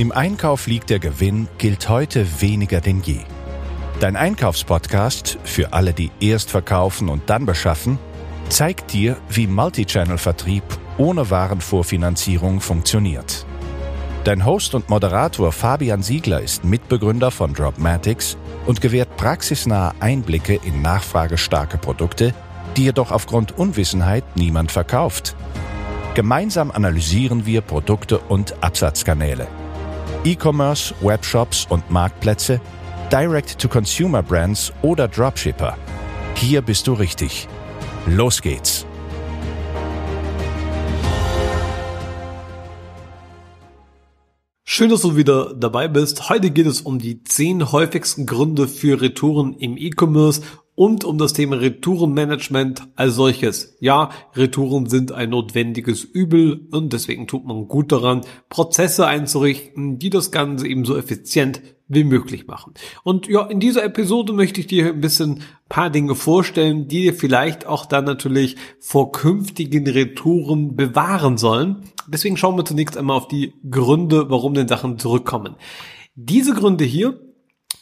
Im Einkauf liegt der Gewinn gilt heute weniger denn je. Dein Einkaufspodcast für alle, die erst verkaufen und dann beschaffen, zeigt dir, wie Multichannel-Vertrieb ohne Warenvorfinanzierung funktioniert. Dein Host und Moderator Fabian Siegler ist Mitbegründer von Dropmatics und gewährt praxisnahe Einblicke in nachfragestarke Produkte, die jedoch aufgrund Unwissenheit niemand verkauft. Gemeinsam analysieren wir Produkte und Absatzkanäle. E-Commerce, Webshops und Marktplätze, Direct-to-Consumer-Brands oder Dropshipper. Hier bist du richtig. Los geht's! Schön, dass du wieder dabei bist. Heute geht es um die zehn häufigsten Gründe für Retouren im E-Commerce und um das Thema Retourenmanagement als solches. Ja, Retouren sind ein notwendiges Übel und deswegen tut man gut daran, Prozesse einzurichten, die das Ganze eben so effizient wie möglich machen. Und ja, in dieser Episode möchte ich dir ein bisschen paar Dinge vorstellen, die dir vielleicht auch dann natürlich vor künftigen Retouren bewahren sollen. Deswegen schauen wir zunächst einmal auf die Gründe, warum denn Sachen zurückkommen. Diese Gründe hier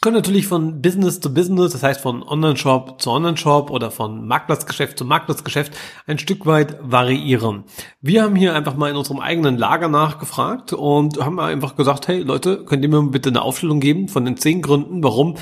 können natürlich von Business zu Business, das heißt von Online-Shop zu Online-Shop oder von Marktplatzgeschäft zu Marktplatzgeschäft ein Stück weit variieren. Wir haben hier einfach mal in unserem eigenen Lager nachgefragt und haben einfach gesagt, hey Leute, könnt ihr mir bitte eine Aufstellung geben von den zehn Gründen, warum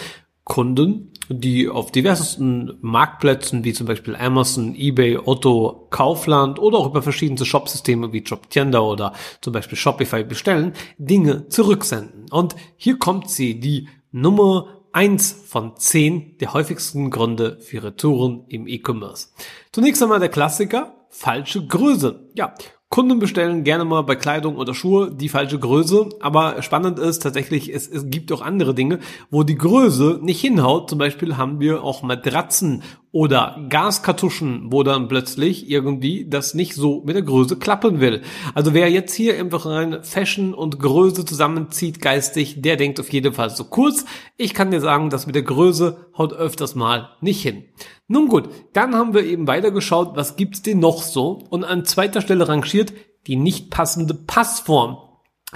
Kunden, die auf diversesten Marktplätzen wie zum Beispiel Amazon, eBay, Otto, Kaufland oder auch über verschiedene Shopsysteme wie Jobtienda oder zum Beispiel Shopify bestellen, Dinge zurücksenden. Und hier kommt sie, die Nummer eins von zehn der häufigsten Gründe für Retouren im E-Commerce. Zunächst einmal der Klassiker, falsche Größe. Ja, Kunden bestellen gerne mal bei Kleidung oder Schuhe die falsche Größe, aber spannend ist tatsächlich, es, es gibt auch andere Dinge, wo die Größe nicht hinhaut. Zum Beispiel haben wir auch Matratzen oder Gaskartuschen, wo dann plötzlich irgendwie das nicht so mit der Größe klappen will. Also wer jetzt hier einfach rein Fashion und Größe zusammenzieht geistig, der denkt auf jeden Fall so kurz. Ich kann dir sagen, dass mit der Größe haut öfters mal nicht hin. Nun gut, dann haben wir eben weitergeschaut, was gibt's denn noch so? Und an zweiter Stelle rangiert die nicht passende Passform.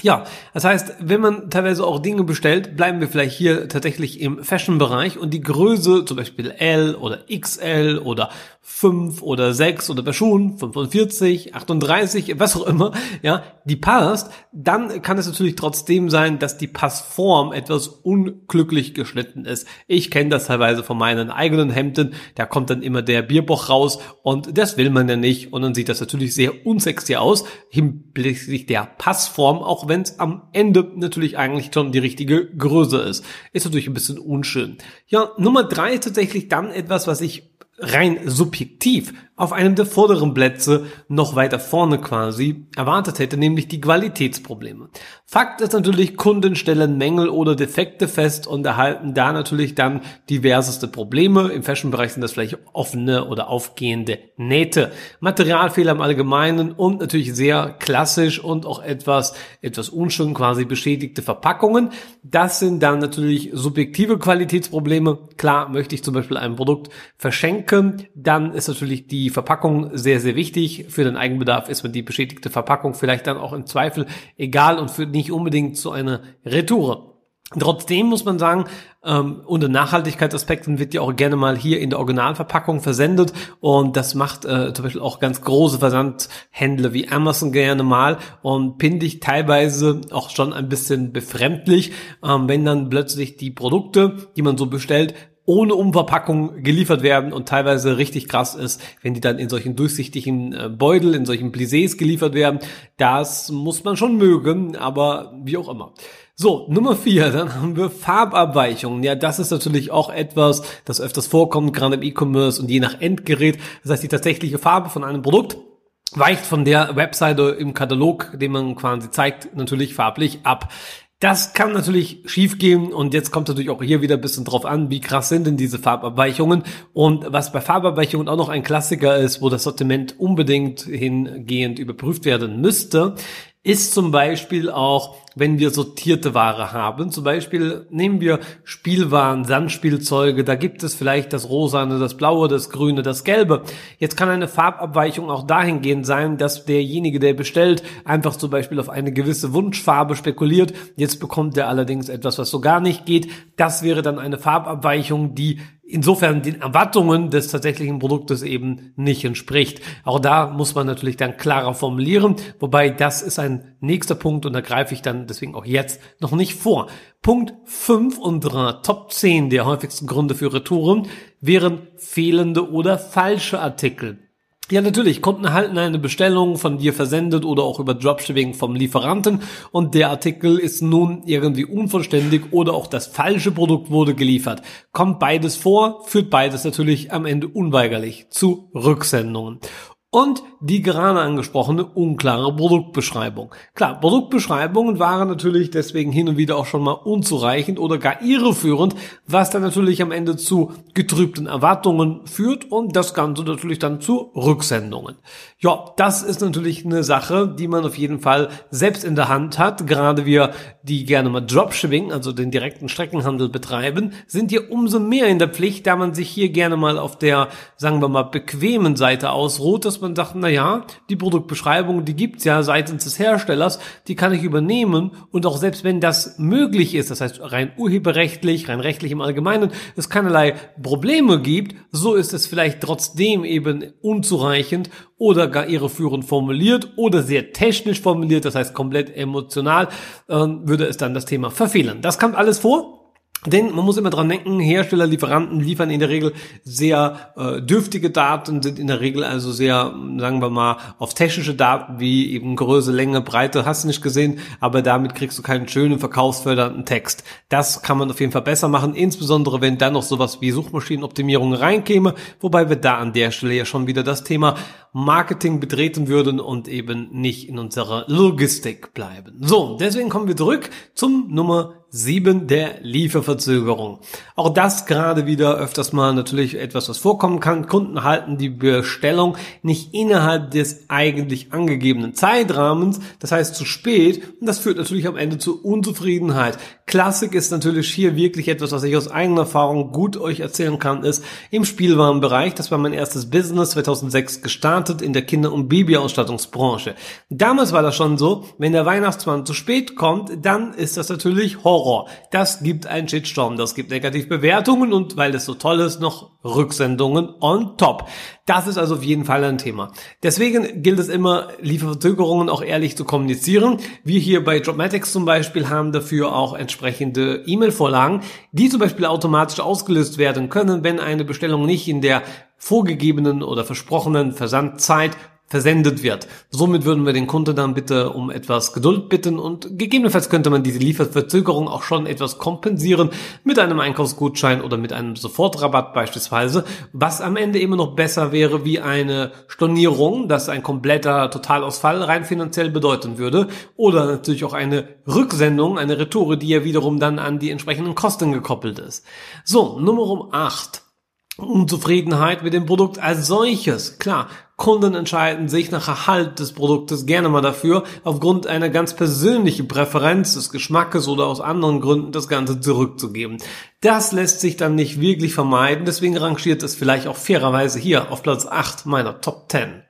Ja, das heißt, wenn man teilweise auch Dinge bestellt, bleiben wir vielleicht hier tatsächlich im Fashion-Bereich und die Größe, zum Beispiel L oder XL oder 5 oder 6 oder bei Schuhen 45, 38, was auch immer, ja, die passt, dann kann es natürlich trotzdem sein, dass die Passform etwas unglücklich geschnitten ist. Ich kenne das teilweise von meinen eigenen Hemden, da kommt dann immer der Bierboch raus und das will man ja nicht und dann sieht das natürlich sehr unsexy aus, hinblicklich der Passform, auch wenn es am Ende natürlich eigentlich schon die richtige Größe ist. Ist natürlich ein bisschen unschön. Ja, Nummer drei ist tatsächlich dann etwas, was ich rein subjektiv auf einem der vorderen Plätze noch weiter vorne quasi erwartet hätte, nämlich die Qualitätsprobleme. Fakt ist natürlich, Kunden stellen Mängel oder Defekte fest und erhalten da natürlich dann diverseste Probleme. Im Fashion-Bereich sind das vielleicht offene oder aufgehende Nähte, Materialfehler im Allgemeinen und natürlich sehr klassisch und auch etwas, etwas unschön quasi beschädigte Verpackungen. Das sind dann natürlich subjektive Qualitätsprobleme. Klar, möchte ich zum Beispiel ein Produkt verschenken, dann ist natürlich die Verpackung sehr, sehr wichtig. Für den Eigenbedarf ist man die beschädigte Verpackung vielleicht dann auch im Zweifel egal und führt nicht unbedingt zu einer Retoure. Trotzdem muss man sagen, ähm, unter Nachhaltigkeitsaspekten wird ja auch gerne mal hier in der Originalverpackung versendet und das macht äh, zum Beispiel auch ganz große Versandhändler wie Amazon gerne mal und finde ich teilweise auch schon ein bisschen befremdlich, ähm, wenn dann plötzlich die Produkte, die man so bestellt, ohne Umverpackung geliefert werden und teilweise richtig krass ist, wenn die dann in solchen durchsichtigen äh, Beutel, in solchen Plissés geliefert werden. Das muss man schon mögen, aber wie auch immer. So, Nummer vier, dann haben wir Farbabweichungen. Ja, das ist natürlich auch etwas, das öfters vorkommt, gerade im E-Commerce und je nach Endgerät. Das heißt, die tatsächliche Farbe von einem Produkt weicht von der Webseite im Katalog, den man quasi zeigt, natürlich farblich ab. Das kann natürlich schiefgehen und jetzt kommt natürlich auch hier wieder ein bisschen drauf an, wie krass sind denn diese Farbabweichungen. Und was bei Farbabweichungen auch noch ein Klassiker ist, wo das Sortiment unbedingt hingehend überprüft werden müsste, ist zum Beispiel auch, wenn wir sortierte Ware haben. Zum Beispiel nehmen wir Spielwaren, Sandspielzeuge, da gibt es vielleicht das Rosane, das Blaue, das Grüne, das Gelbe. Jetzt kann eine Farbabweichung auch dahingehend sein, dass derjenige, der bestellt, einfach zum Beispiel auf eine gewisse Wunschfarbe spekuliert. Jetzt bekommt er allerdings etwas, was so gar nicht geht. Das wäre dann eine Farbabweichung, die insofern den Erwartungen des tatsächlichen Produktes eben nicht entspricht. Auch da muss man natürlich dann klarer formulieren, wobei das ist ein nächster Punkt und da greife ich dann deswegen auch jetzt noch nicht vor. Punkt 5 unserer Top 10 der häufigsten Gründe für Retouren wären fehlende oder falsche Artikel. Ja, natürlich. Kunden erhalten eine Bestellung von dir versendet oder auch über Dropshipping vom Lieferanten und der Artikel ist nun irgendwie unvollständig oder auch das falsche Produkt wurde geliefert. Kommt beides vor, führt beides natürlich am Ende unweigerlich zu Rücksendungen. Und die gerade angesprochene unklare Produktbeschreibung. Klar, Produktbeschreibungen waren natürlich deswegen hin und wieder auch schon mal unzureichend oder gar irreführend, was dann natürlich am Ende zu getrübten Erwartungen führt und das Ganze natürlich dann zu Rücksendungen. Ja, das ist natürlich eine Sache, die man auf jeden Fall selbst in der Hand hat. Gerade wir, die gerne mal Dropshipping, also den direkten Streckenhandel betreiben, sind hier umso mehr in der Pflicht, da man sich hier gerne mal auf der, sagen wir mal, bequemen Seite ausruht, dass man sagt, na ja, die Produktbeschreibung, die gibt's ja seitens des Herstellers, die kann ich übernehmen und auch selbst wenn das möglich ist, das heißt rein urheberrechtlich, rein rechtlich im Allgemeinen, es keinerlei Probleme gibt, so ist es vielleicht trotzdem eben unzureichend oder gar irreführend formuliert oder sehr technisch formuliert, das heißt komplett emotional, äh, würde es dann das Thema verfehlen. Das kommt alles vor. Denn man muss immer dran denken, Hersteller, Lieferanten liefern in der Regel sehr äh, dürftige Daten, sind in der Regel also sehr, sagen wir mal, auf technische Daten wie eben Größe, Länge, Breite, hast du nicht gesehen, aber damit kriegst du keinen schönen verkaufsfördernden Text. Das kann man auf jeden Fall besser machen, insbesondere wenn dann noch sowas wie Suchmaschinenoptimierung reinkäme, wobei wir da an der Stelle ja schon wieder das Thema Marketing betreten würden und eben nicht in unserer Logistik bleiben. So, deswegen kommen wir zurück zum Nummer 7 der Lieferverzögerung. Auch das gerade wieder öfters mal natürlich etwas, was vorkommen kann. Kunden halten die Bestellung nicht innerhalb des eigentlich angegebenen Zeitrahmens, das heißt zu spät und das führt natürlich am Ende zu Unzufriedenheit. Klassik ist natürlich hier wirklich etwas, was ich aus eigener Erfahrung gut euch erzählen kann, ist im Spielwarenbereich. Das war mein erstes Business 2006 gestartet in der Kinder- und Babyausstattungsbranche. Damals war das schon so, wenn der Weihnachtsmann zu spät kommt, dann ist das natürlich Horror. Horror. Das gibt einen Shitstorm, das gibt Negativbewertungen und weil es so toll ist, noch Rücksendungen on top. Das ist also auf jeden Fall ein Thema. Deswegen gilt es immer, Lieferverzögerungen auch ehrlich zu kommunizieren. Wir hier bei Dropmatics zum Beispiel haben dafür auch entsprechende E-Mail-Vorlagen, die zum Beispiel automatisch ausgelöst werden können, wenn eine Bestellung nicht in der vorgegebenen oder versprochenen Versandzeit versendet wird. Somit würden wir den Kunden dann bitte um etwas Geduld bitten und gegebenenfalls könnte man diese Lieferverzögerung auch schon etwas kompensieren mit einem Einkaufsgutschein oder mit einem Sofortrabatt beispielsweise, was am Ende immer noch besser wäre wie eine Stornierung, das ein kompletter Totalausfall rein finanziell bedeuten würde oder natürlich auch eine Rücksendung, eine Retoure, die ja wiederum dann an die entsprechenden Kosten gekoppelt ist. So, Nummer 8. Unzufriedenheit mit dem Produkt als solches. Klar, Kunden entscheiden sich nach Erhalt des Produktes gerne mal dafür, aufgrund einer ganz persönlichen Präferenz des Geschmackes oder aus anderen Gründen das Ganze zurückzugeben. Das lässt sich dann nicht wirklich vermeiden, deswegen rangiert es vielleicht auch fairerweise hier auf Platz 8 meiner Top 10.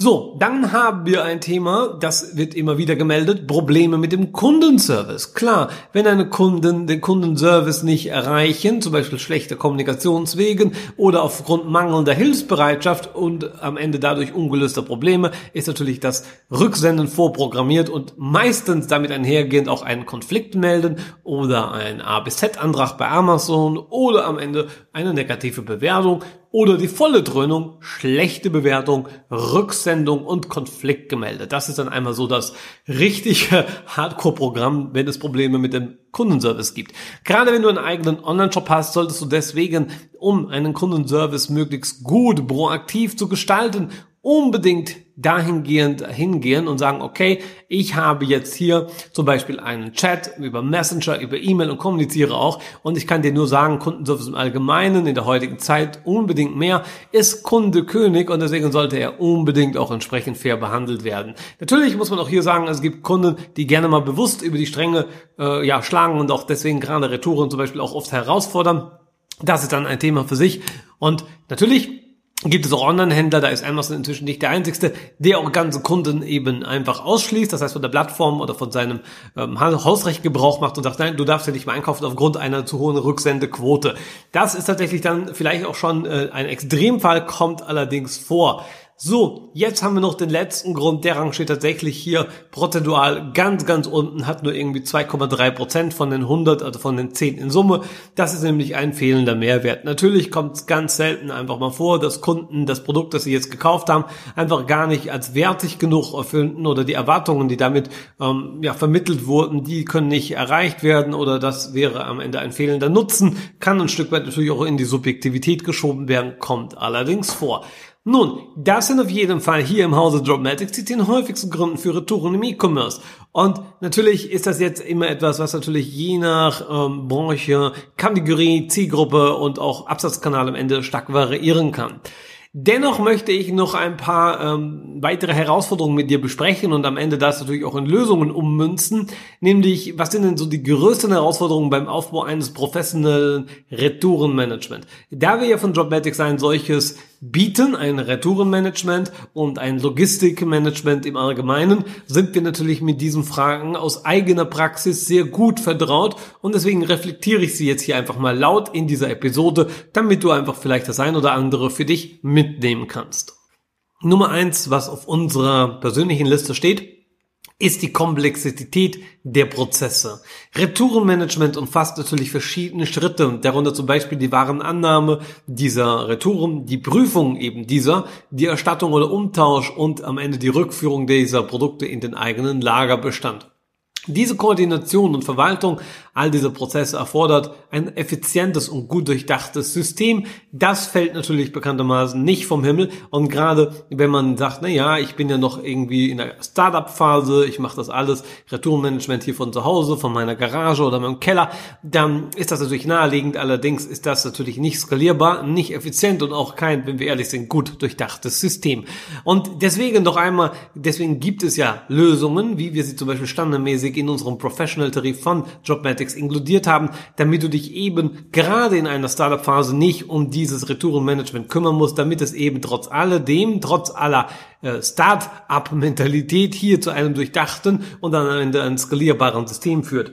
So, dann haben wir ein Thema, das wird immer wieder gemeldet, Probleme mit dem Kundenservice. Klar, wenn eine Kunden den Kundenservice nicht erreichen, zum Beispiel schlechte Kommunikationswegen oder aufgrund mangelnder Hilfsbereitschaft und am Ende dadurch ungelöster Probleme, ist natürlich das Rücksenden vorprogrammiert und meistens damit einhergehend auch einen Konflikt melden oder ein A bis Z-Antrag bei Amazon oder am Ende eine negative Bewertung oder die volle Dröhnung, schlechte Bewertung, Rücksendung und Konflikt gemeldet. Das ist dann einmal so das richtige Hardcore-Programm, wenn es Probleme mit dem Kundenservice gibt. Gerade wenn du einen eigenen Online-Shop hast, solltest du deswegen, um einen Kundenservice möglichst gut proaktiv zu gestalten, unbedingt dahingehend hingehen und sagen, okay, ich habe jetzt hier zum Beispiel einen Chat über Messenger, über E-Mail und kommuniziere auch und ich kann dir nur sagen, Kundenservice im Allgemeinen in der heutigen Zeit unbedingt mehr ist Kunde König und deswegen sollte er unbedingt auch entsprechend fair behandelt werden. Natürlich muss man auch hier sagen, es gibt Kunden, die gerne mal bewusst über die Stränge äh, ja, schlagen und auch deswegen gerade Retouren zum Beispiel auch oft herausfordern. Das ist dann ein Thema für sich. Und natürlich gibt es auch Online-Händler, da ist Amazon inzwischen nicht der einzigste, der auch ganze Kunden eben einfach ausschließt, das heißt von der Plattform oder von seinem ähm, Hausrecht Gebrauch macht und sagt, nein, du darfst ja nicht mehr einkaufen aufgrund einer zu hohen Rücksendequote. Das ist tatsächlich dann vielleicht auch schon äh, ein Extremfall, kommt allerdings vor. So, jetzt haben wir noch den letzten Grund. Der Rang steht tatsächlich hier prozentual ganz, ganz unten, hat nur irgendwie 2,3 Prozent von den 100, also von den 10 in Summe. Das ist nämlich ein fehlender Mehrwert. Natürlich kommt es ganz selten einfach mal vor, dass Kunden das Produkt, das sie jetzt gekauft haben, einfach gar nicht als wertig genug erfinden oder die Erwartungen, die damit ähm, ja, vermittelt wurden, die können nicht erreicht werden oder das wäre am Ende ein fehlender Nutzen. Kann ein Stück weit natürlich auch in die Subjektivität geschoben werden, kommt allerdings vor. Nun, das sind auf jeden Fall hier im Hause Dropmatics die zehn häufigsten Gründe für Retouren im E-Commerce. Und natürlich ist das jetzt immer etwas, was natürlich je nach ähm, Branche, Kategorie, Zielgruppe und auch Absatzkanal am Ende stark variieren kann. Dennoch möchte ich noch ein paar ähm, weitere Herausforderungen mit dir besprechen und am Ende das natürlich auch in Lösungen ummünzen. Nämlich, was sind denn so die größten Herausforderungen beim Aufbau eines professionellen Retourenmanagement? Da wir ja von Dropmatics ein solches bieten, ein Retourenmanagement und ein Logistikmanagement im Allgemeinen, sind wir natürlich mit diesen Fragen aus eigener Praxis sehr gut vertraut und deswegen reflektiere ich sie jetzt hier einfach mal laut in dieser Episode, damit du einfach vielleicht das ein oder andere für dich mitnehmen kannst. Nummer eins, was auf unserer persönlichen Liste steht, ist die Komplexität der Prozesse. Retourenmanagement umfasst natürlich verschiedene Schritte, darunter zum Beispiel die Warenannahme dieser Retouren, die Prüfung eben dieser, die Erstattung oder Umtausch und am Ende die Rückführung dieser Produkte in den eigenen Lagerbestand. Diese Koordination und Verwaltung all dieser Prozesse erfordert ein effizientes und gut durchdachtes System. Das fällt natürlich bekanntermaßen nicht vom Himmel. Und gerade wenn man sagt, na ja, ich bin ja noch irgendwie in der Startup-Phase, ich mache das alles, Retourenmanagement hier von zu Hause, von meiner Garage oder meinem Keller, dann ist das natürlich naheliegend. Allerdings ist das natürlich nicht skalierbar, nicht effizient und auch kein, wenn wir ehrlich sind, gut durchdachtes System. Und deswegen noch einmal, deswegen gibt es ja Lösungen, wie wir sie zum Beispiel standardmäßig in unserem Professional-Tarif von Jobmatics Analytics inkludiert haben, damit du dich eben gerade in einer Startup-Phase nicht um dieses Retourenmanagement kümmern musst, damit es eben trotz alledem, trotz aller äh, Start-up-Mentalität hier zu einem durchdachten und dann am Ende ein skalierbaren System führt.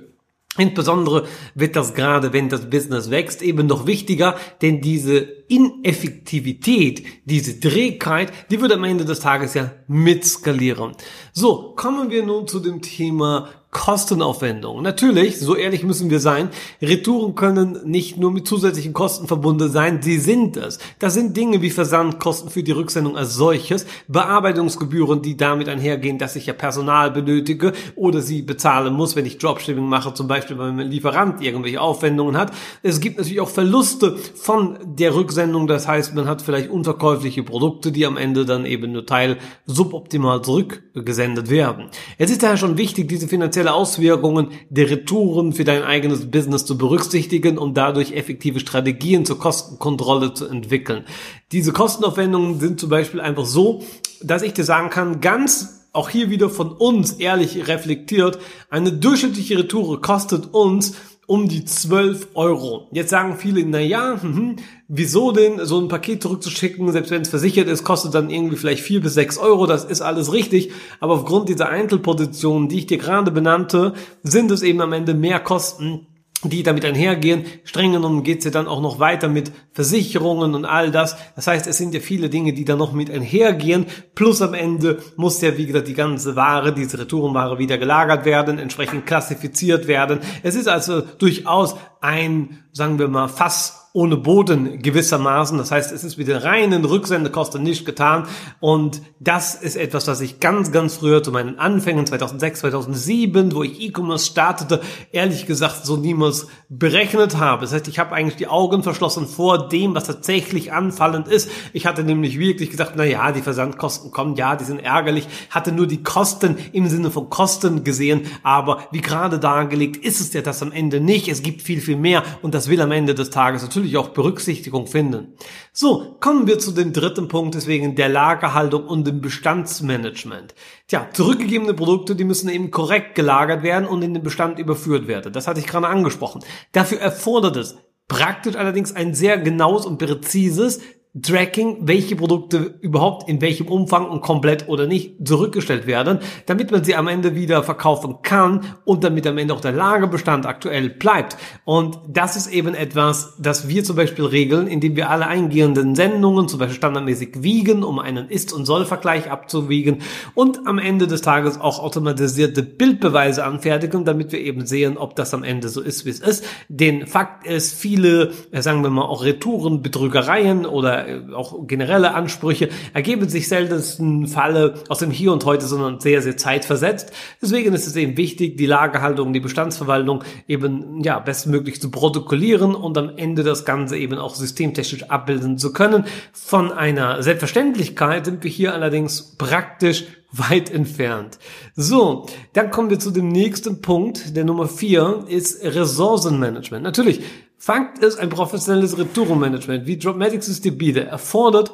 Insbesondere wird das gerade, wenn das Business wächst, eben noch wichtiger, denn diese Ineffektivität, diese Trägheit, die wird am Ende des Tages ja mitskalieren. So, kommen wir nun zu dem Thema Kostenaufwendung. Natürlich, so ehrlich müssen wir sein, Retouren können nicht nur mit zusätzlichen Kosten verbunden sein, sie sind es. Das sind Dinge wie Versandkosten für die Rücksendung als solches, Bearbeitungsgebühren, die damit einhergehen, dass ich ja Personal benötige oder sie bezahlen muss, wenn ich Dropshipping mache, zum Beispiel, weil mein Lieferant irgendwelche Aufwendungen hat. Es gibt natürlich auch Verluste von der Rücksendung, das heißt, man hat vielleicht unverkäufliche Produkte, die am Ende dann eben nur Teil suboptimal zurückgesendet werden. Es ist daher schon wichtig, diese finanzielle potenzielle Auswirkungen der Retouren für dein eigenes Business zu berücksichtigen und dadurch effektive Strategien zur Kostenkontrolle zu entwickeln. Diese Kostenaufwendungen sind zum Beispiel einfach so, dass ich dir sagen kann, ganz auch hier wieder von uns ehrlich reflektiert, eine durchschnittliche Retoure kostet uns um die 12 Euro. Jetzt sagen viele, na ja, hm, wieso denn so ein Paket zurückzuschicken, selbst wenn es versichert ist, kostet dann irgendwie vielleicht 4 bis 6 Euro, das ist alles richtig, aber aufgrund dieser Einzelpositionen, die ich dir gerade benannte, sind es eben am Ende mehr Kosten, die damit einhergehen. Streng genommen geht es ja dann auch noch weiter mit Versicherungen und all das. Das heißt, es sind ja viele Dinge, die da noch mit einhergehen. Plus am Ende muss ja, wie gesagt, die ganze Ware, diese Retourenware wieder gelagert werden, entsprechend klassifiziert werden. Es ist also durchaus ein, sagen wir mal, Fass ohne Boden gewissermaßen. Das heißt, es ist mit den reinen Rücksendekosten nicht getan. Und das ist etwas, was ich ganz, ganz früher zu meinen Anfängen 2006, 2007, wo ich E-Commerce startete, ehrlich gesagt so niemals berechnet habe. Das heißt, ich habe eigentlich die Augen verschlossen vor dem, was tatsächlich anfallend ist. Ich hatte nämlich wirklich gesagt, na ja, die Versandkosten kommen, ja, die sind ärgerlich. Hatte nur die Kosten im Sinne von Kosten gesehen. Aber wie gerade dargelegt, ist es ja das am Ende nicht. Es gibt viel, viel mehr. Und das will am Ende des Tages natürlich auch Berücksichtigung finden. So, kommen wir zu dem dritten Punkt, deswegen der Lagerhaltung und dem Bestandsmanagement. Tja, zurückgegebene Produkte, die müssen eben korrekt gelagert werden und in den Bestand überführt werden. Das hatte ich gerade angesprochen. Dafür erfordert es praktisch allerdings ein sehr genaues und präzises Tracking, welche Produkte überhaupt in welchem Umfang und komplett oder nicht zurückgestellt werden, damit man sie am Ende wieder verkaufen kann und damit am Ende auch der Lagerbestand aktuell bleibt. Und das ist eben etwas, das wir zum Beispiel regeln, indem wir alle eingehenden Sendungen zum Beispiel standardmäßig wiegen, um einen Ist- und Soll-Vergleich abzuwiegen und am Ende des Tages auch automatisierte Bildbeweise anfertigen, damit wir eben sehen, ob das am Ende so ist, wie es ist. Den Fakt ist, viele, sagen wir mal, auch Retouren, Betrügereien oder äh, auch generelle Ansprüche ergeben sich seltensten Falle aus dem Hier und Heute, sondern sehr, sehr zeitversetzt. Deswegen ist es eben wichtig, die Lagerhaltung, die Bestandsverwaltung eben, ja, bestmöglich zu protokollieren und am Ende das Ganze eben auch systemtechnisch abbilden zu können. Von einer Selbstverständlichkeit sind wir hier allerdings praktisch weit entfernt. So, dann kommen wir zu dem nächsten Punkt. Der Nummer vier ist Ressourcenmanagement. Natürlich, Fakt ist, ein professionelles Retourenmanagement, wie Dropmatics dir bietet, erfordert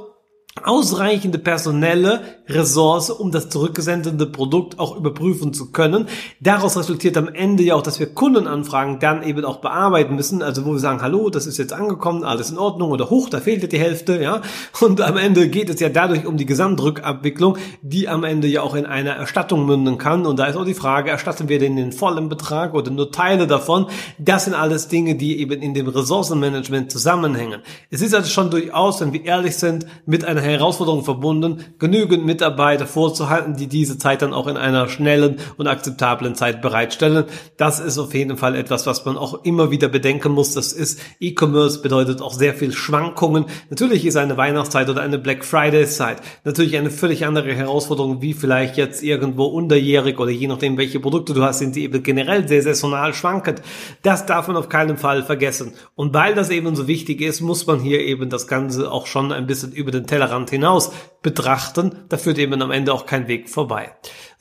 ausreichende personelle Ressource, um das zurückgesendete Produkt auch überprüfen zu können. Daraus resultiert am Ende ja auch, dass wir Kundenanfragen dann eben auch bearbeiten müssen, also wo wir sagen, hallo, das ist jetzt angekommen, alles in Ordnung oder hoch, da fehlt ja die Hälfte, ja. Und am Ende geht es ja dadurch um die Gesamtrückabwicklung, die am Ende ja auch in einer Erstattung münden kann. Und da ist auch die Frage, erstatten wir denn den vollen Betrag oder nur Teile davon? Das sind alles Dinge, die eben in dem Ressourcenmanagement zusammenhängen. Es ist also schon durchaus, wenn wir ehrlich sind, mit einer Herausforderung verbunden, genügend Mitarbeiter vorzuhalten, die diese Zeit dann auch in einer schnellen und akzeptablen Zeit bereitstellen. Das ist auf jeden Fall etwas, was man auch immer wieder bedenken muss. Das ist E-Commerce bedeutet auch sehr viel Schwankungen. Natürlich ist eine Weihnachtszeit oder eine Black Friday Zeit natürlich eine völlig andere Herausforderung, wie vielleicht jetzt irgendwo unterjährig oder je nachdem, welche Produkte du hast, sind sie eben generell sehr saisonal schwankend. Das darf man auf keinen Fall vergessen. Und weil das eben so wichtig ist, muss man hier eben das Ganze auch schon ein bisschen über den Tellerrand Tellerrand hinaus betrachten. Da führt eben am Ende auch kein Weg vorbei.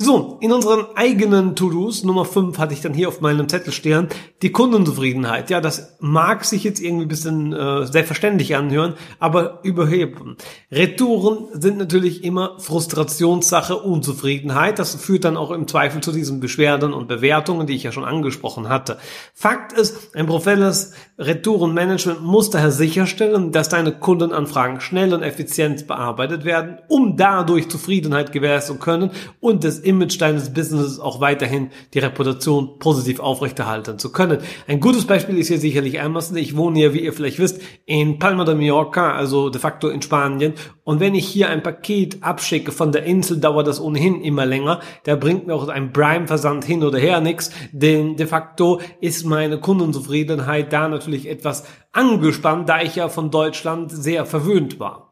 So, in unseren eigenen To-Dos, Nummer 5 hatte ich dann hier auf meinem Zettel stehen, die Kundenzufriedenheit. Ja, das mag sich jetzt irgendwie ein bisschen äh, selbstverständlich anhören, aber überheben. Retouren sind natürlich immer Frustrationssache, Unzufriedenheit. Das führt dann auch im Zweifel zu diesen Beschwerden und Bewertungen, die ich ja schon angesprochen hatte. Fakt ist, ein professionelles Retourenmanagement muss daher sicherstellen, dass deine Kundenanfragen schnell und effizient bearbeitet werden, um dadurch Zufriedenheit gewährleisten zu können und das Image deines Businesses auch weiterhin die Reputation positiv aufrechterhalten zu können. Ein gutes Beispiel ist hier sicherlich Amazon. Ich wohne hier, wie ihr vielleicht wisst, in Palma de Mallorca, also de facto in Spanien. Und wenn ich hier ein Paket abschicke von der Insel, dauert das ohnehin immer länger. Da bringt mir auch ein Prime-Versand hin oder her nichts. Denn de facto ist meine Kundenzufriedenheit da natürlich etwas angespannt, da ich ja von Deutschland sehr verwöhnt war.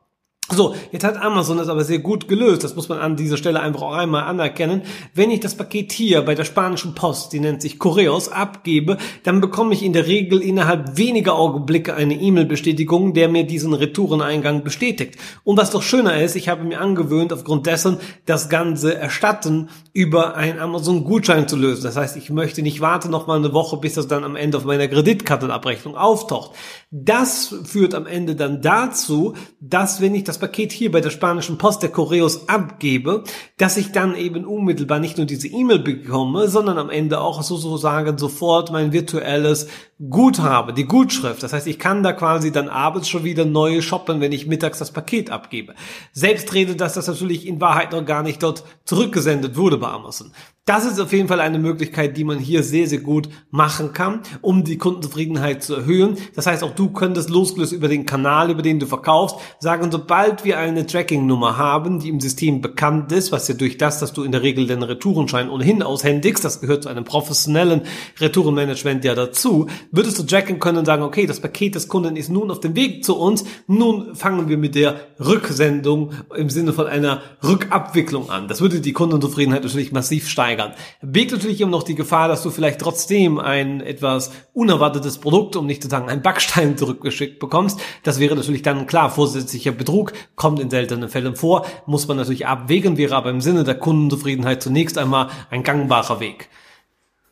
So, jetzt hat Amazon das aber sehr gut gelöst. Das muss man an dieser Stelle einfach auch einmal anerkennen. Wenn ich das Paket hier bei der spanischen Post, die nennt sich Correos, abgebe, dann bekomme ich in der Regel innerhalb weniger Augenblicke eine E-Mail-Bestätigung, der mir diesen Retoureneingang bestätigt. Und was doch schöner ist, ich habe mir angewöhnt, aufgrund dessen das ganze Erstatten über einen Amazon-Gutschein zu lösen. Das heißt, ich möchte nicht warten noch mal eine Woche, bis das dann am Ende auf meiner Kreditkartenabrechnung auftaucht. Das führt am Ende dann dazu, dass wenn ich das Paket hier bei der spanischen Post der Correos abgebe, dass ich dann eben unmittelbar nicht nur diese E-Mail bekomme, sondern am Ende auch sozusagen sofort mein virtuelles Guthabe, die Gutschrift. Das heißt, ich kann da quasi dann abends schon wieder neu shoppen, wenn ich mittags das Paket abgebe. Selbst redet, dass das natürlich in Wahrheit noch gar nicht dort zurückgesendet wurde bei Amazon. Das ist auf jeden Fall eine Möglichkeit, die man hier sehr, sehr gut machen kann, um die Kundenzufriedenheit zu erhöhen. Das heißt, auch du könntest losgelöst über den Kanal, über den du verkaufst, sagen, sobald wir eine Tracking-Nummer haben, die im System bekannt ist, was ja durch das, dass du in der Regel den Retourenschein ohnehin aushändigst, das gehört zu einem professionellen Retourenmanagement ja dazu, würdest du tracken können und sagen, okay, das Paket des Kunden ist nun auf dem Weg zu uns, nun fangen wir mit der Rücksendung im Sinne von einer Rückabwicklung an. Das würde die Kundenzufriedenheit natürlich massiv steigern steigern. Birgt natürlich immer noch die Gefahr, dass du vielleicht trotzdem ein etwas unerwartetes Produkt, um nicht zu sagen ein Backstein zurückgeschickt bekommst. Das wäre natürlich dann klar vorsätzlicher Betrug, kommt in seltenen Fällen vor, muss man natürlich abwägen, wäre aber im Sinne der Kundenzufriedenheit zunächst einmal ein gangbarer Weg.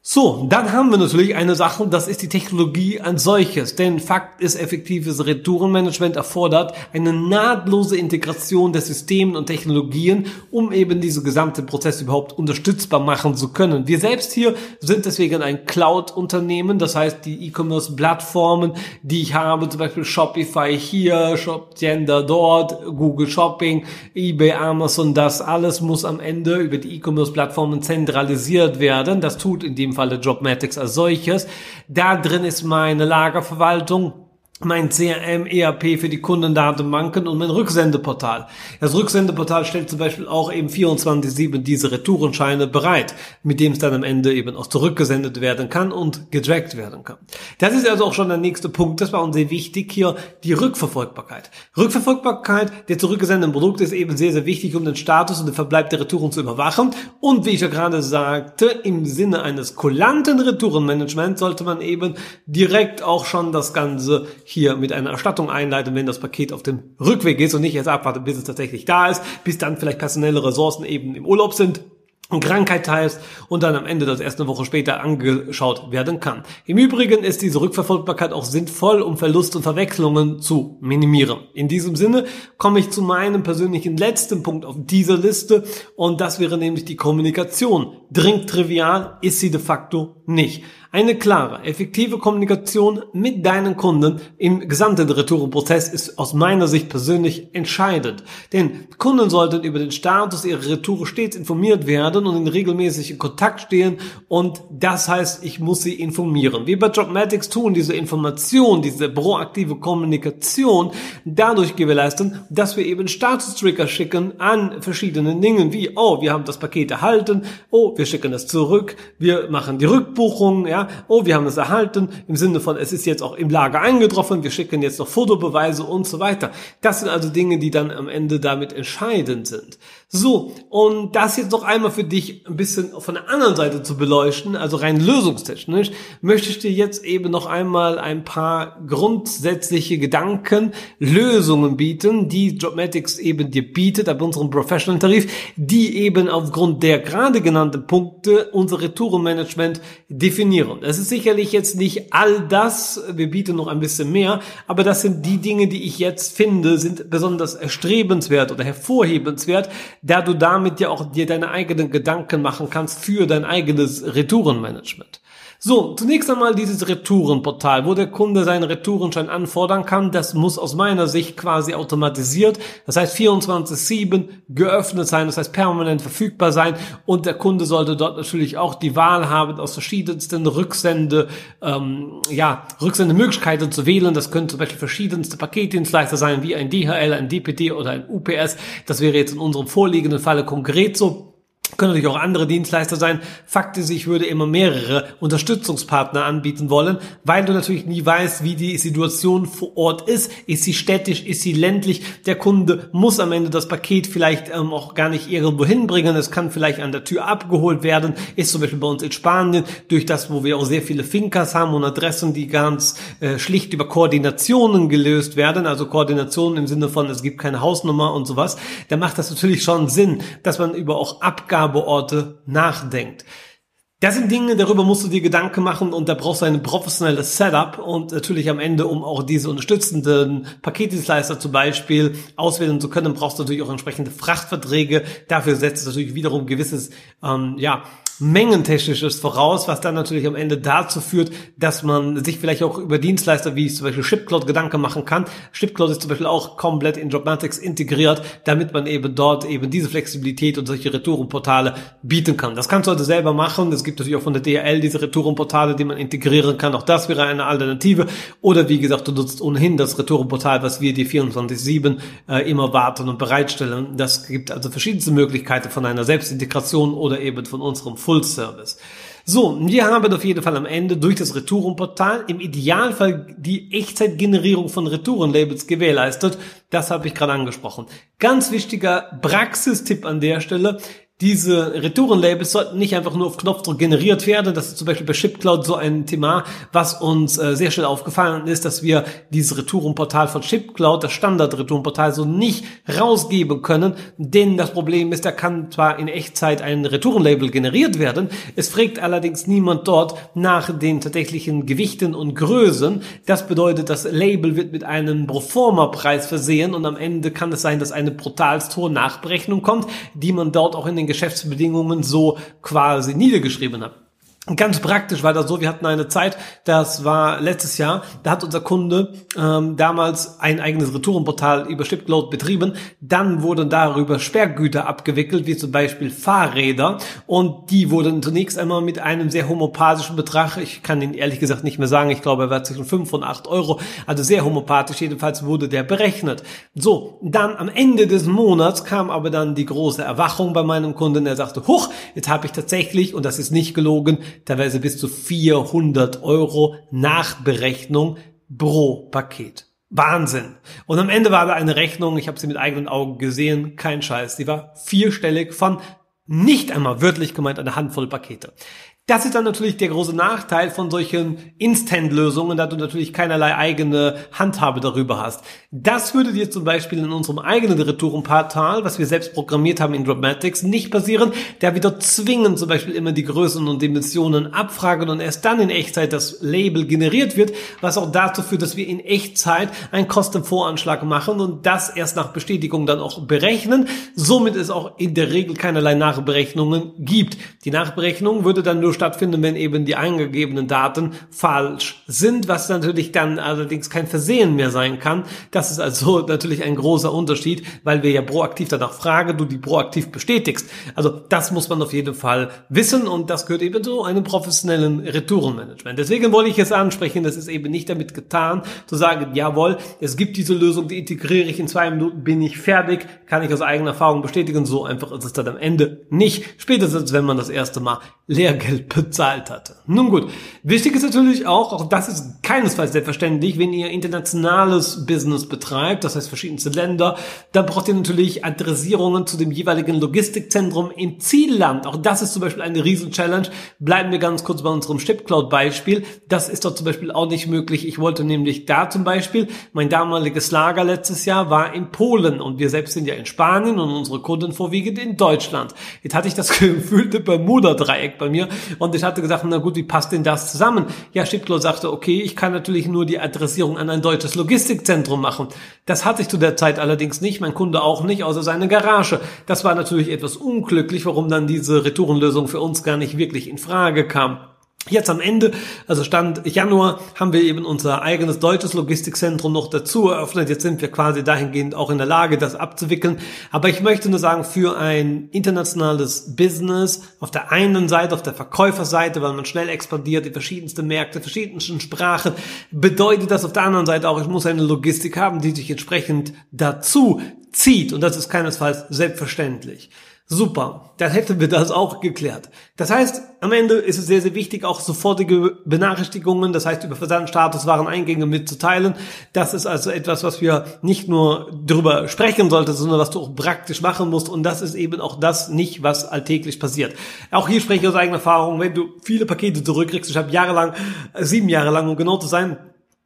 So, dann haben wir natürlich eine Sache, das ist die Technologie als solches. Denn Fakt ist, effektives Retourenmanagement erfordert eine nahtlose Integration der Systeme und Technologien, um eben diese gesamte Prozess überhaupt unterstützbar machen zu können. Wir selbst hier sind deswegen ein Cloud-Unternehmen, das heißt die E-Commerce-Plattformen, die ich habe, zum Beispiel Shopify hier, Shopgender dort, Google Shopping, eBay, Amazon, das alles muss am Ende über die E-Commerce-Plattformen zentralisiert werden. Das tut in dem Falle Jobmatics als solches. Da drin ist meine Lagerverwaltung mein CRM, ERP für die Kundendatenbanken und mein Rücksendeportal. Das Rücksendeportal stellt zum Beispiel auch eben 24-7 diese Retourenscheine bereit, mit dem es dann am Ende eben auch zurückgesendet werden kann und getrackt werden kann. Das ist also auch schon der nächste Punkt. Das war uns sehr wichtig hier, die Rückverfolgbarkeit. Rückverfolgbarkeit der zurückgesendeten Produkte ist eben sehr, sehr wichtig, um den Status und den Verbleib der Retouren zu überwachen. Und wie ich ja gerade sagte, im Sinne eines kulanten Retourenmanagements sollte man eben direkt auch schon das Ganze hier mit einer Erstattung einleiten, wenn das Paket auf dem Rückweg ist und nicht erst abwarten, bis es tatsächlich da ist, bis dann vielleicht personelle Ressourcen eben im Urlaub sind Krankheit teilst und dann am Ende das erst Woche später angeschaut werden kann. Im Übrigen ist diese Rückverfolgbarkeit auch sinnvoll, um Verlust und Verwechslungen zu minimieren. In diesem Sinne komme ich zu meinem persönlichen letzten Punkt auf dieser Liste und das wäre nämlich die Kommunikation. Dringt trivial, ist sie de facto nicht. Eine klare, effektive Kommunikation mit deinen Kunden im gesamten Retourenprozess ist aus meiner Sicht persönlich entscheidend. Denn Kunden sollten über den Status ihrer Retoure stets informiert werden und in regelmäßigen Kontakt stehen und das heißt, ich muss sie informieren. Wir bei Dropmatics tun diese Information, diese proaktive Kommunikation dadurch gewährleisten, dass wir eben Status-Trigger schicken an verschiedenen Dingen wie, oh, wir haben das Paket erhalten, oh, wir schicken es zurück, wir machen die Rückbuchung, ja, oh, wir haben es erhalten, im Sinne von, es ist jetzt auch im Lager eingetroffen, wir schicken jetzt noch Fotobeweise und so weiter. Das sind also Dinge, die dann am Ende damit entscheidend sind. So, und das jetzt noch einmal für dich ein bisschen von der anderen Seite zu beleuchten, also rein lösungstechnisch, möchte ich dir jetzt eben noch einmal ein paar grundsätzliche Gedanken, Lösungen bieten, die Jobmatics eben dir bietet, ab unserem Professional Tarif, die eben aufgrund der gerade genannten Punkte unser Retourenmanagement definieren. Es ist sicherlich jetzt nicht all das, wir bieten noch ein bisschen mehr, aber das sind die Dinge, die ich jetzt finde, sind besonders erstrebenswert oder hervorhebenswert, da du damit ja auch dir deine eigenen Gedanken machen kannst für dein eigenes Retourenmanagement. So, zunächst einmal dieses Retourenportal, wo der Kunde seinen Retourenschein anfordern kann. Das muss aus meiner Sicht quasi automatisiert, das heißt 24-7 geöffnet sein, das heißt permanent verfügbar sein und der Kunde sollte dort natürlich auch die Wahl haben, aus verschiedensten Rücksende, ähm, ja, Rücksendemöglichkeiten zu wählen. Das können zum Beispiel verschiedenste Paketdienstleister sein, wie ein DHL, ein DPD oder ein UPS. Das wäre jetzt in unserem vorliegenden Falle konkret so können natürlich auch andere Dienstleister sein. Fakt ist, ich würde immer mehrere Unterstützungspartner anbieten wollen, weil du natürlich nie weißt, wie die Situation vor Ort ist. Ist sie städtisch, ist sie ländlich? Der Kunde muss am Ende das Paket vielleicht ähm, auch gar nicht irgendwo hinbringen. Es kann vielleicht an der Tür abgeholt werden. Ist zum Beispiel bei uns in Spanien durch das, wo wir auch sehr viele Fincas haben und Adressen, die ganz äh, schlicht über Koordinationen gelöst werden. Also Koordinationen im Sinne von, es gibt keine Hausnummer und sowas. Da macht das natürlich schon Sinn, dass man über auch Abgaben Abgabeorte nachdenkt. Das sind Dinge, darüber musst du dir Gedanken machen und da brauchst du ein professionelles Setup und natürlich am Ende, um auch diese unterstützenden Paketdienstleister zum Beispiel auswählen zu können, brauchst du natürlich auch entsprechende Frachtverträge. Dafür setzt es natürlich wiederum gewisses, ähm, ja, Mengentechnisches voraus, was dann natürlich am Ende dazu führt, dass man sich vielleicht auch über Dienstleister wie zum Beispiel ShipCloud Gedanken machen kann. ShipCloud ist zum Beispiel auch komplett in Dropmatics integriert, damit man eben dort eben diese Flexibilität und solche Retourenportale bieten kann. Das kannst du also selber machen. Es gibt natürlich auch von der DHL diese Retourenportale, die man integrieren kann. Auch das wäre eine Alternative. Oder wie gesagt, du nutzt ohnehin das Retourenportal, was wir dir 24-7 äh, immer warten und bereitstellen. Das gibt also verschiedenste Möglichkeiten von einer Selbstintegration oder eben von unserem Full Service. So, wir haben auf jeden Fall am Ende durch das Retourenportal im Idealfall die Echtzeitgenerierung von Retourenlabels gewährleistet. Das habe ich gerade angesprochen. Ganz wichtiger Praxistipp an der Stelle diese Retourenlabels sollten nicht einfach nur auf Knopfdruck generiert werden. Das ist zum Beispiel bei ShipCloud so ein Thema, was uns äh, sehr schnell aufgefallen ist, dass wir dieses Retourenportal von ShipCloud, das Standard-Retourenportal, so nicht rausgeben können. Denn das Problem ist, da kann zwar in Echtzeit ein Retourenlabel generiert werden, es fragt allerdings niemand dort nach den tatsächlichen Gewichten und Größen. Das bedeutet, das Label wird mit einem Proforma-Preis versehen und am Ende kann es sein, dass eine brutalst hohe Nachberechnung kommt, die man dort auch in den Geschäftsbedingungen so quasi niedergeschrieben habe. Ganz praktisch war das so, wir hatten eine Zeit, das war letztes Jahr, da hat unser Kunde ähm, damals ein eigenes Retourenportal über Shipload betrieben. Dann wurden darüber Sperrgüter abgewickelt, wie zum Beispiel Fahrräder. Und die wurden zunächst einmal mit einem sehr homopathischen Betrag, ich kann ihn ehrlich gesagt nicht mehr sagen, ich glaube, er war zwischen 5 und 8 Euro, also sehr homopathisch, jedenfalls wurde der berechnet. So, dann am Ende des Monats kam aber dann die große Erwachung bei meinem Kunden. Er sagte, huch, jetzt habe ich tatsächlich, und das ist nicht gelogen, teilweise bis zu 400 Euro Nachberechnung pro Paket. Wahnsinn. Und am Ende war da eine Rechnung, ich habe sie mit eigenen Augen gesehen, kein Scheiß, die war vierstellig von nicht einmal wörtlich gemeint eine Handvoll Pakete. Das ist dann natürlich der große Nachteil von solchen Instant-Lösungen, da du natürlich keinerlei eigene Handhabe darüber hast. Das würde dir zum Beispiel in unserem eigenen Retourenportal, was wir selbst programmiert haben in Dropmatics, nicht passieren, da wir dort zwingen zum Beispiel immer die Größen und Dimensionen abfragen und erst dann in Echtzeit das Label generiert wird, was auch dazu führt, dass wir in Echtzeit einen Kostenvoranschlag machen und das erst nach Bestätigung dann auch berechnen. Somit es auch in der Regel keinerlei Nachberechnungen gibt. Die Nachberechnung würde dann nur stattfinden, wenn eben die eingegebenen Daten falsch sind, was natürlich dann allerdings kein Versehen mehr sein kann. Das ist also natürlich ein großer Unterschied, weil wir ja proaktiv danach fragen, du die proaktiv bestätigst. Also das muss man auf jeden Fall wissen und das gehört eben zu einem professionellen Retourenmanagement. Deswegen wollte ich es ansprechen, das ist eben nicht damit getan, zu sagen, jawohl, es gibt diese Lösung, die integriere ich in zwei Minuten, bin ich fertig, kann ich aus eigener Erfahrung bestätigen. So einfach ist es dann am Ende nicht. Spätestens, wenn man das erste Mal Lehrgeld bezahlt hatte. Nun gut, wichtig ist natürlich auch, auch das ist keinesfalls selbstverständlich, wenn ihr internationales Business betreibt, das heißt verschiedenste Länder, dann braucht ihr natürlich Adressierungen zu dem jeweiligen Logistikzentrum im Zielland. Auch das ist zum Beispiel eine Riesen-Challenge. Bleiben wir ganz kurz bei unserem ShipCloud-Beispiel. Das ist dort zum Beispiel auch nicht möglich. Ich wollte nämlich da zum Beispiel, mein damaliges Lager letztes Jahr war in Polen und wir selbst sind ja in Spanien und unsere Kunden vorwiegend in Deutschland. Jetzt hatte ich das gefühlte Bermuda-Dreieck bei mir und ich hatte gesagt, na gut, wie passt denn das zusammen? Ja, Schipklo sagte, okay, ich kann natürlich nur die Adressierung an ein deutsches Logistikzentrum machen. Das hatte ich zu der Zeit allerdings nicht, mein Kunde auch nicht, außer seine Garage. Das war natürlich etwas unglücklich, warum dann diese Retourenlösung für uns gar nicht wirklich in Frage kam. Jetzt am Ende, also Stand Januar, haben wir eben unser eigenes deutsches Logistikzentrum noch dazu eröffnet. Jetzt sind wir quasi dahingehend auch in der Lage, das abzuwickeln. Aber ich möchte nur sagen, für ein internationales Business auf der einen Seite, auf der Verkäuferseite, weil man schnell expandiert, die verschiedensten Märkte, verschiedensten Sprachen, bedeutet das auf der anderen Seite auch, ich muss eine Logistik haben, die sich entsprechend dazu zieht. Und das ist keinesfalls selbstverständlich. Super, dann hätten wir das auch geklärt. Das heißt, am Ende ist es sehr, sehr wichtig, auch sofortige Benachrichtigungen, das heißt über Versandstatus, Wareneingänge mitzuteilen. Das ist also etwas, was wir nicht nur darüber sprechen sollten, sondern was du auch praktisch machen musst. Und das ist eben auch das nicht, was alltäglich passiert. Auch hier spreche ich aus eigener Erfahrung, wenn du viele Pakete zurückkriegst, ich habe jahrelang, sieben Jahre lang, um genau zu sein,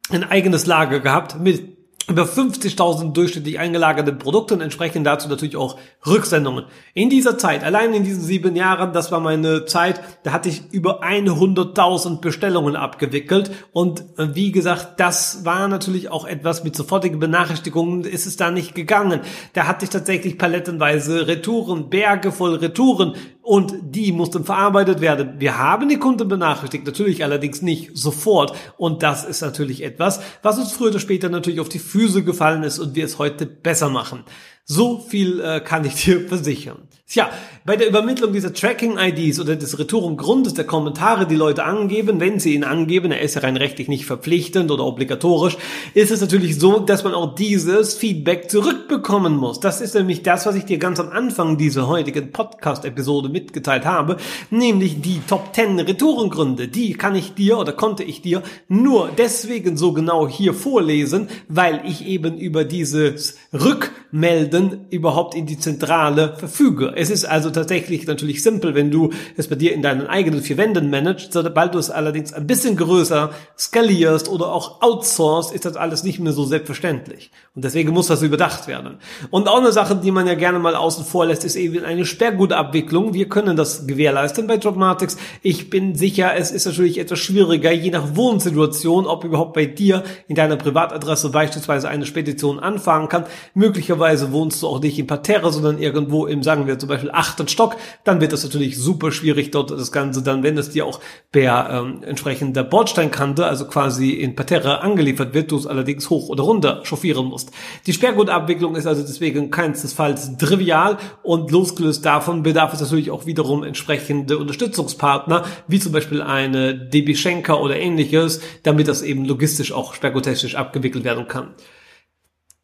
ein eigenes Lager gehabt mit über 50.000 durchschnittlich eingelagerten Produkten, entsprechend dazu natürlich auch Rücksendungen. In dieser Zeit, allein in diesen sieben Jahren, das war meine Zeit, da hatte ich über 100.000 Bestellungen abgewickelt und äh, wie gesagt, das war natürlich auch etwas mit sofortigen Benachrichtigungen, ist es da nicht gegangen. Da hatte ich tatsächlich palettenweise Retouren, Berge voll Retouren und die muss dann verarbeitet werden. Wir haben die Kunden benachrichtigt, natürlich allerdings nicht sofort und das ist natürlich etwas, was uns früher oder später natürlich auf die Füße gefallen ist und wir es heute besser machen. So viel äh, kann ich dir versichern. Tja, bei der Übermittlung dieser Tracking-IDs oder des Retourengrundes der Kommentare, die Leute angeben, wenn sie ihn angeben, er ist ja rein rechtlich nicht verpflichtend oder obligatorisch, ist es natürlich so, dass man auch dieses Feedback zurückbekommen muss. Das ist nämlich das, was ich dir ganz am Anfang dieser heutigen Podcast-Episode mitgeteilt habe, nämlich die Top 10 Retourengründe. Die kann ich dir oder konnte ich dir nur deswegen so genau hier vorlesen, weil ich eben über dieses Rückmelden überhaupt in die Zentrale verfüge. Es ist also tatsächlich natürlich simpel, wenn du es bei dir in deinen eigenen vier Wänden managst, sobald du es allerdings ein bisschen größer skalierst oder auch outsourcest, ist das alles nicht mehr so selbstverständlich. Und deswegen muss das überdacht werden. Und auch eine Sache, die man ja gerne mal außen vor lässt, ist eben eine Sperrgutabwicklung. Wir können das gewährleisten bei Dropmatics. Ich bin sicher, es ist natürlich etwas schwieriger, je nach Wohnsituation, ob überhaupt bei dir in deiner Privatadresse beispielsweise eine Spedition anfangen kann. Möglicherweise wohnst du auch nicht in Parterre, sondern irgendwo im, sagen wir zum Beispiel achten Stock, dann wird es natürlich super schwierig dort das Ganze dann, wenn es dir auch per ähm, entsprechender Bordsteinkante, also quasi in Parterre angeliefert wird, du es allerdings hoch oder runter chauffieren musst. Die Sperrgutabwicklung ist also deswegen keinesfalls trivial und losgelöst davon bedarf es natürlich auch wiederum entsprechende Unterstützungspartner, wie zum Beispiel eine DB Schenker oder ähnliches, damit das eben logistisch auch sperrguttechnisch abgewickelt werden kann.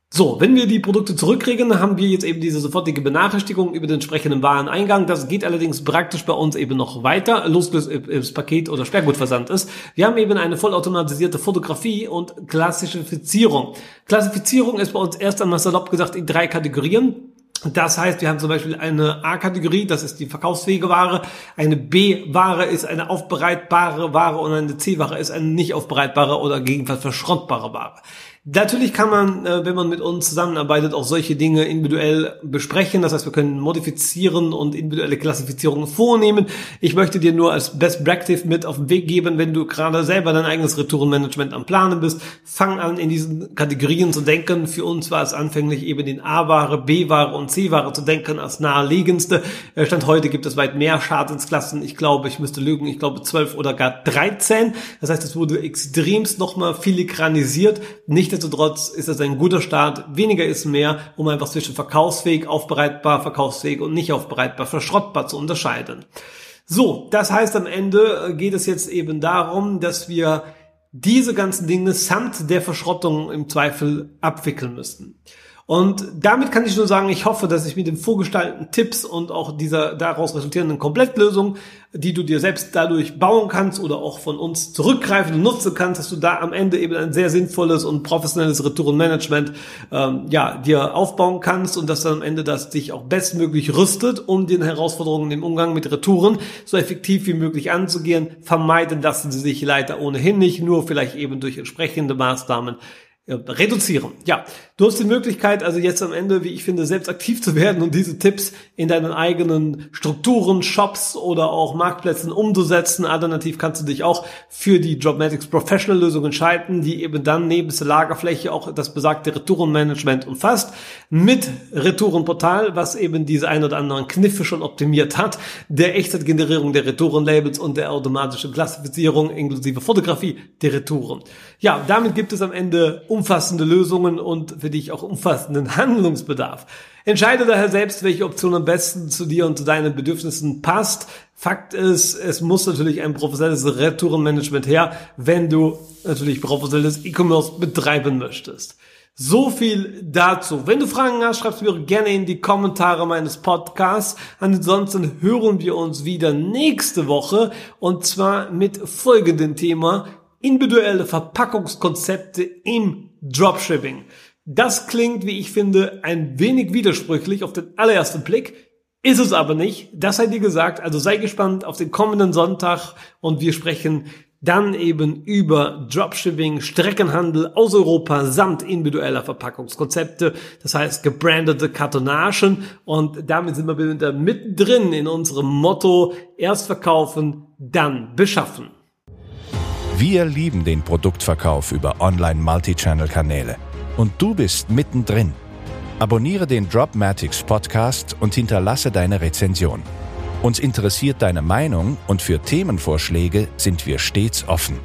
So, wenn wir die Produkte zurückkriegen, haben wir jetzt eben diese sofortige Benachrichtigung über den entsprechenden Wareneingang. Das geht allerdings praktisch bei uns eben noch weiter, losgelöst das Paket oder Sperrgutversand ist. Wir haben eben eine vollautomatisierte Fotografie und Klassifizierung. Klassifizierung ist bei uns erst einmal salopp gesagt in drei Kategorien. Das heißt, wir haben zum Beispiel eine A-Kategorie, das ist die verkaufsfähige Ware, eine B-Ware ist eine aufbereitbare Ware und eine C-Ware ist eine nicht aufbereitbare oder gegebenenfalls verschrottbare Ware. Natürlich kann man, äh, wenn man mit uns zusammenarbeitet, auch solche Dinge individuell besprechen. Das heißt, wir können modifizieren und individuelle Klassifizierungen vornehmen. Ich möchte dir nur als Best Practice mit auf den Weg geben, wenn du gerade selber dein eigenes Retourenmanagement am Planen bist. Fang an, in diesen Kategorien zu denken. Für uns war es anfänglich eben in A-Ware, B-Ware und C-Ware zu denken als naheliegendste. Äh, Stand heute gibt es weit mehr Schadensklassen. Ich glaube, ich müsste lügen, ich glaube zwölf oder gar dreizehn. Das heißt, es wurde extremst nochmal filigranisiert. Nicht Nichtsdestotrotz ist es ein guter Start. Weniger ist mehr, um einfach zwischen verkaufsfähig, aufbereitbar, verkaufsfähig und nicht aufbereitbar, verschrottbar zu unterscheiden. So, das heißt am Ende geht es jetzt eben darum, dass wir diese ganzen Dinge samt der Verschrottung im Zweifel abwickeln müssten. Und damit kann ich nur sagen, ich hoffe, dass ich mit den vorgestalteten Tipps und auch dieser daraus resultierenden Komplettlösung, die du dir selbst dadurch bauen kannst oder auch von uns zurückgreifen und nutzen kannst, dass du da am Ende eben ein sehr sinnvolles und professionelles Retourenmanagement ähm, ja, dir aufbauen kannst und dass dann am Ende das dich auch bestmöglich rüstet, um den Herausforderungen im Umgang mit Retouren so effektiv wie möglich anzugehen. Vermeiden lassen sie sich leider ohnehin nicht, nur vielleicht eben durch entsprechende Maßnahmen reduzieren. Ja, du hast die Möglichkeit, also jetzt am Ende, wie ich finde, selbst aktiv zu werden und diese Tipps in deinen eigenen Strukturen, Shops oder auch Marktplätzen umzusetzen. Alternativ kannst du dich auch für die Jobmatics Professional Lösung entscheiden, die eben dann neben der Lagerfläche auch das besagte Retourenmanagement umfasst, mit Retourenportal, was eben diese ein oder anderen Kniffe schon optimiert hat, der Echtzeitgenerierung der Retourenlabels und der automatischen Klassifizierung inklusive Fotografie der Retouren. Ja, damit gibt es am Ende umfassende Lösungen und für dich auch umfassenden Handlungsbedarf. Entscheide daher selbst, welche Option am besten zu dir und zu deinen Bedürfnissen passt. Fakt ist, es muss natürlich ein professionelles Retourenmanagement her, wenn du natürlich professionelles E-Commerce betreiben möchtest. So viel dazu. Wenn du Fragen hast, schreibst du mir gerne in die Kommentare meines Podcasts. Ansonsten hören wir uns wieder nächste Woche und zwar mit folgendem Thema individuelle Verpackungskonzepte im Dropshipping. Das klingt, wie ich finde, ein wenig widersprüchlich auf den allerersten Blick, ist es aber nicht. Das sei dir gesagt, also sei gespannt auf den kommenden Sonntag und wir sprechen dann eben über Dropshipping, Streckenhandel aus Europa samt individueller Verpackungskonzepte, das heißt gebrandete Kartonagen und damit sind wir wieder mittendrin in unserem Motto, erst verkaufen, dann beschaffen. Wir lieben den Produktverkauf über Online-Multichannel-Kanäle. Und du bist mittendrin. Abonniere den Dropmatics Podcast und hinterlasse deine Rezension. Uns interessiert deine Meinung und für Themenvorschläge sind wir stets offen.